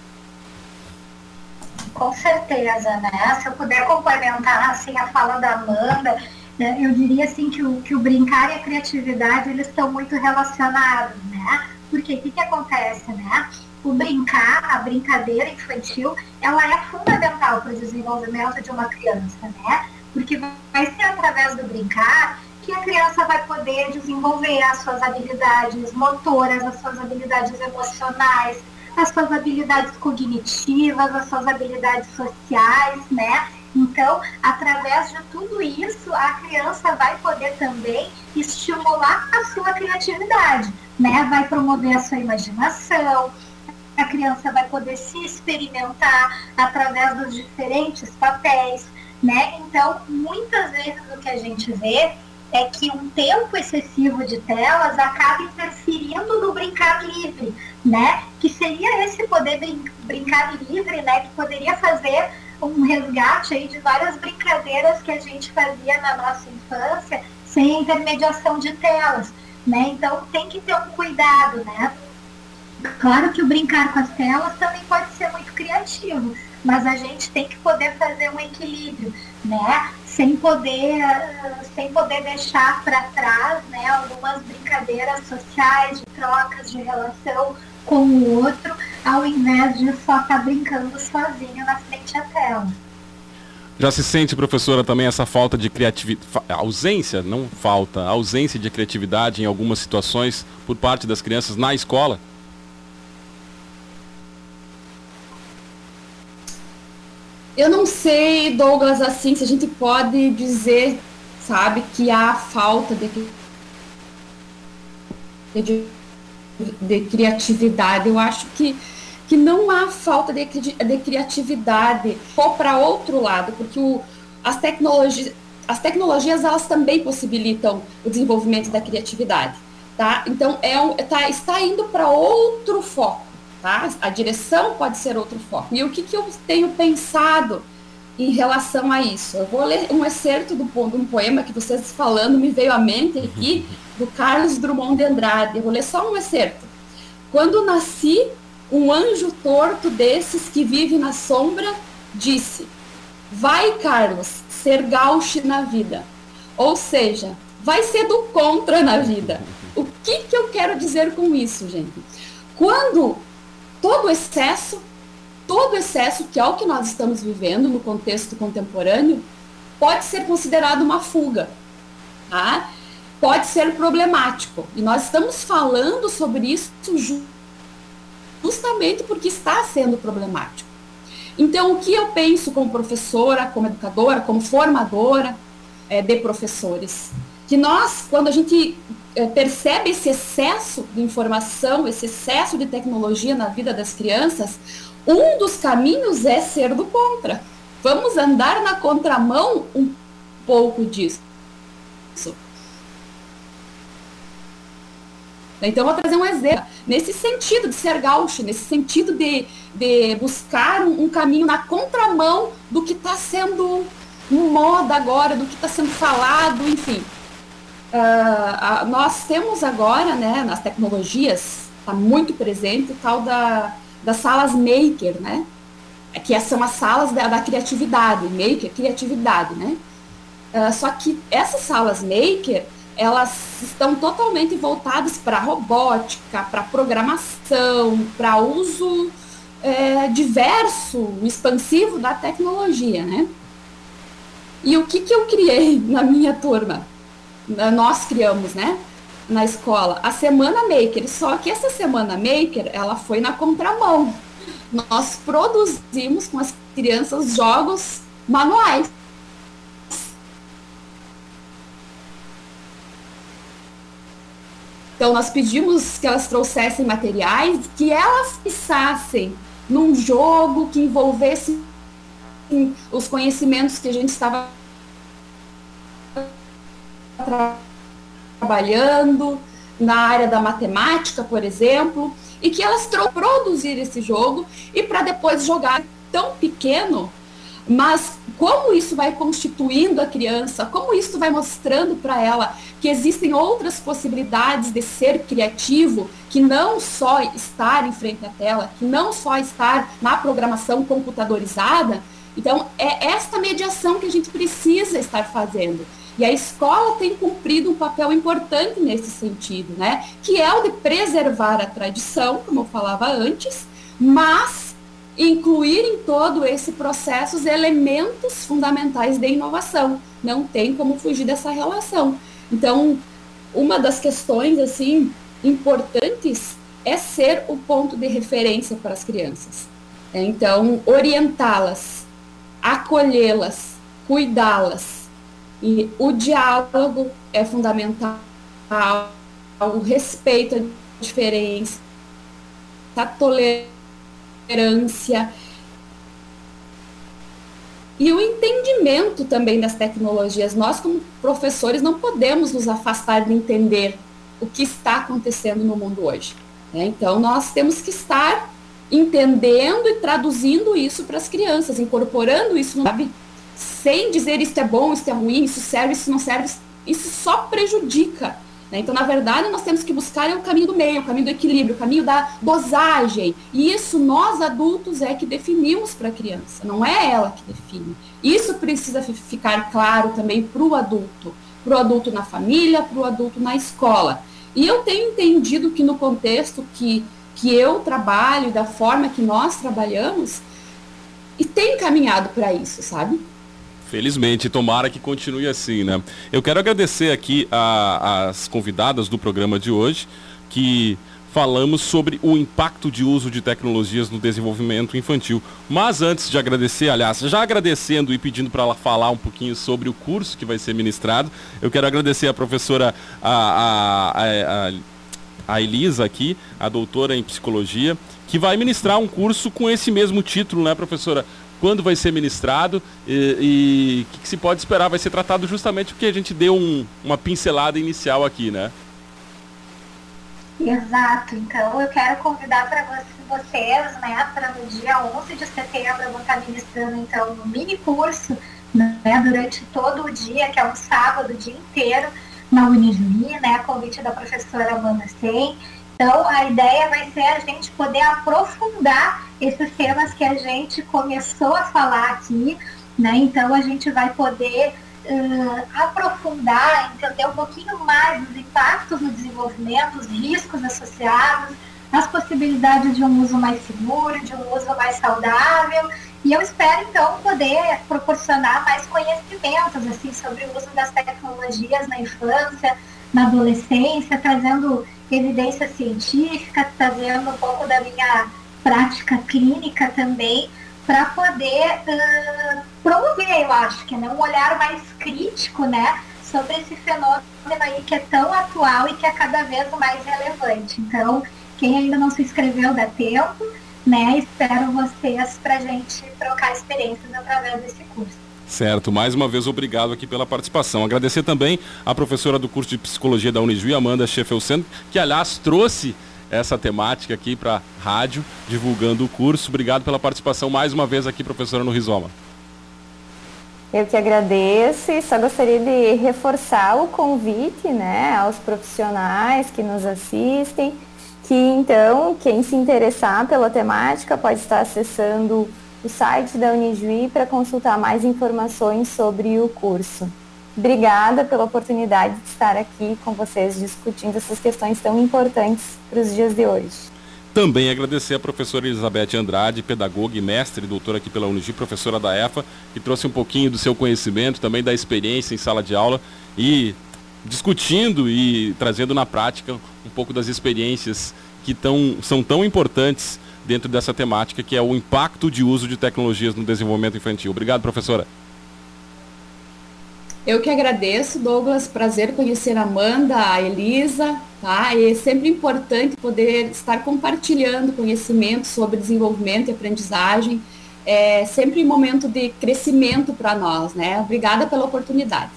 Com certeza, né? Se eu puder complementar assim a fala da Amanda, né, eu diria assim que o, que o brincar e a criatividade eles estão muito relacionados, né? Porque o que, que acontece, né? O brincar, a brincadeira infantil, ela é fundamental para o desenvolvimento de uma criança, né? Porque vai ser através do brincar que a criança vai poder desenvolver as suas habilidades motoras, as suas habilidades emocionais, as suas habilidades cognitivas, as suas habilidades sociais, né? Então, através de tudo isso, a criança vai poder também estimular a sua criatividade, né? Vai promover a sua imaginação, a criança vai poder se experimentar através dos diferentes papéis, né? Então, muitas vezes o que a gente vê é que um tempo excessivo de telas acaba interferindo no brincar livre, né? Que seria esse poder brin brincar livre, né? Que poderia fazer um resgate aí de várias brincadeiras que a gente fazia na nossa infância sem intermediação de telas, né? Então tem que ter um cuidado, né? Claro que o brincar com as telas também pode ser muito criativo, mas a gente tem que poder fazer um equilíbrio, né? Sem poder, sem poder deixar para trás, né? Algumas brincadeiras sociais, de trocas de relação com o outro, ao invés de só estar tá brincando sozinho na frente à tela. Já se sente, professora, também essa falta de criatividade, ausência, não falta, ausência de criatividade em algumas situações por parte das crianças na escola? Eu não sei, Douglas, assim, se a gente pode dizer, sabe, que há falta de de, de criatividade. Eu acho que, que não há falta de, de criatividade ou para outro lado, porque o, as tecnologias, as tecnologias elas também possibilitam o desenvolvimento da criatividade, tá? Então é um, tá, está indo para outro foco, tá? A direção pode ser outro foco. E o que, que eu tenho pensado em relação a isso? Eu vou ler um excerto do, de um poema que vocês falando me veio à mente aqui do Carlos Drummond de Andrade. Eu vou ler só um excerto. Quando nasci, um anjo torto desses que vive na sombra disse: Vai, Carlos, ser gauche na vida. Ou seja, vai ser do contra na vida. O que, que eu quero dizer com isso, gente? Quando todo excesso, todo excesso, que é o que nós estamos vivendo no contexto contemporâneo, pode ser considerado uma fuga. Tá? Pode ser problemático. E nós estamos falando sobre isso justamente porque está sendo problemático. Então, o que eu penso como professora, como educadora, como formadora é, de professores? Que nós, quando a gente é, percebe esse excesso de informação, esse excesso de tecnologia na vida das crianças, um dos caminhos é ser do contra. Vamos andar na contramão um pouco disso. Então, vou trazer um exemplo. Nesse sentido de ser gaúcho, nesse sentido de, de buscar um, caminho na contramão do que está sendo moda agora, do que está sendo falado, enfim. Uh, nós temos agora, né, nas tecnologias, está muito presente o tal da, das salas maker, né? Que são as salas da, da criatividade, maker, criatividade, né? Uh, só que essas salas maker, elas estão totalmente voltadas para robótica, para programação, para uso é, diverso, expansivo da tecnologia, né? E o que, que eu criei na minha turma? Nós criamos, né? Na escola, a Semana Maker. Só que essa Semana Maker, ela foi na contramão. Nós produzimos com as crianças jogos manuais Então, nós pedimos que elas trouxessem materiais que elas pensassem num jogo que envolvesse os conhecimentos que a gente estava trabalhando na área da matemática, por exemplo, e que elas produzir esse jogo e para depois jogar tão pequeno mas como isso vai constituindo a criança, como isso vai mostrando para ela que existem outras possibilidades de ser criativo, que não só estar em frente à tela, que não só estar na programação computadorizada. Então, é esta mediação que a gente precisa estar fazendo. E a escola tem cumprido um papel importante nesse sentido, né? Que é o de preservar a tradição, como eu falava antes, mas incluir em todo esse processo os elementos fundamentais de inovação. Não tem como fugir dessa relação. Então, uma das questões assim importantes é ser o ponto de referência para as crianças. Então, orientá-las, acolhê-las, cuidá-las. E o diálogo é fundamental, o respeito à diferença, a tolerância e o entendimento também das tecnologias. Nós, como professores, não podemos nos afastar de entender o que está acontecendo no mundo hoje. Né? Então, nós temos que estar entendendo e traduzindo isso para as crianças, incorporando isso, sabe? Sem dizer isso é bom, isso é ruim, isso serve, isso não serve, isso só prejudica né? Então, na verdade, nós temos que buscar o caminho do meio, o caminho do equilíbrio, o caminho da dosagem. E isso nós adultos é que definimos para a criança, não é ela que define. Isso precisa ficar claro também para o adulto, para o adulto na família, para o adulto na escola. E eu tenho entendido que no contexto que, que eu trabalho da forma que nós trabalhamos, e tem caminhado para isso, sabe? Felizmente, tomara que continue assim, né? Eu quero agradecer aqui as convidadas do programa de hoje, que falamos sobre o impacto de uso de tecnologias no desenvolvimento infantil. Mas antes de agradecer, aliás, já agradecendo e pedindo para ela falar um pouquinho sobre o curso que vai ser ministrado, eu quero agradecer a professora a, a, a, a Elisa aqui, a doutora em psicologia, que vai ministrar um curso com esse mesmo título, né, professora? Quando vai ser ministrado e o que, que, se pode esperar? Vai ser tratado justamente porque a gente deu um, uma pincelada inicial aqui, né? Exato, então eu quero convidar para vocês, né, para no dia 11 de setembro eu vou estar ministrando então um mini curso, né, durante todo o dia, que é um sábado, o dia inteiro, na Unijuí, né, convite da professora Amanda Sen. Então a ideia vai ser a gente poder aprofundar esses temas que a gente começou a falar aqui, né, então a gente vai poder uh, aprofundar, entender um pouquinho mais dos impactos no desenvolvimento, os riscos associados, as possibilidades de um uso mais seguro, de um uso mais saudável. E eu espero, então, poder proporcionar mais conhecimentos assim, sobre o uso das tecnologias na infância, na adolescência, trazendo evidência científica, trazendo um pouco da minha prática clínica também, para poder uh, promover, eu acho, que é né, um olhar mais crítico, né, sobre esse fenômeno aí que é tão atual e que é cada vez mais relevante. Então, quem ainda não se inscreveu dá tempo, né? Espero vocês para gente trocar experiências através desse curso. Certo, mais uma vez obrigado aqui pela participação. Agradecer também a professora do curso de Psicologia da Unijuí, Amanda Scheffelsen, que aliás trouxe essa temática aqui para rádio, divulgando o curso. Obrigado pela participação mais uma vez aqui, professora, no Rizoma. Eu que agradeço e só gostaria de reforçar o convite né, aos profissionais que nos assistem, que então quem se interessar pela temática pode estar acessando o site da Unijuí para consultar mais informações sobre o curso. Obrigada pela oportunidade de estar aqui com vocês discutindo essas questões tão importantes para os dias de hoje. Também agradecer a professora Elizabeth Andrade, pedagoga e mestre, doutora aqui pela Unigi, professora da EFA, que trouxe um pouquinho do seu conhecimento, também da experiência em sala de aula e discutindo e trazendo na prática um pouco das experiências que tão, são tão importantes dentro dessa temática, que é o impacto de uso de tecnologias no desenvolvimento infantil. Obrigado, professora. Eu que agradeço, Douglas. Prazer conhecer a Amanda, a Elisa, tá? E é sempre importante poder estar compartilhando conhecimento sobre desenvolvimento e aprendizagem. É sempre um momento de crescimento para nós, né? Obrigada pela oportunidade.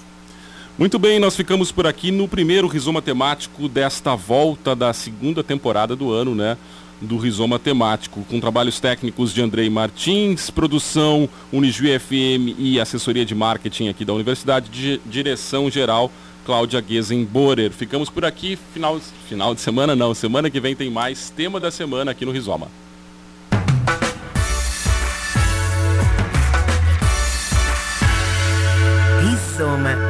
Muito bem, nós ficamos por aqui no primeiro rizoma temático desta volta da segunda temporada do ano, né? Do Rizoma Temático, com trabalhos técnicos de Andrei Martins, produção Unijuí FM e assessoria de marketing aqui da Universidade, de direção geral Cláudia Gesenborer. Ficamos por aqui, final, final de semana não, semana que vem tem mais tema da semana aqui no Rizoma. Rizoma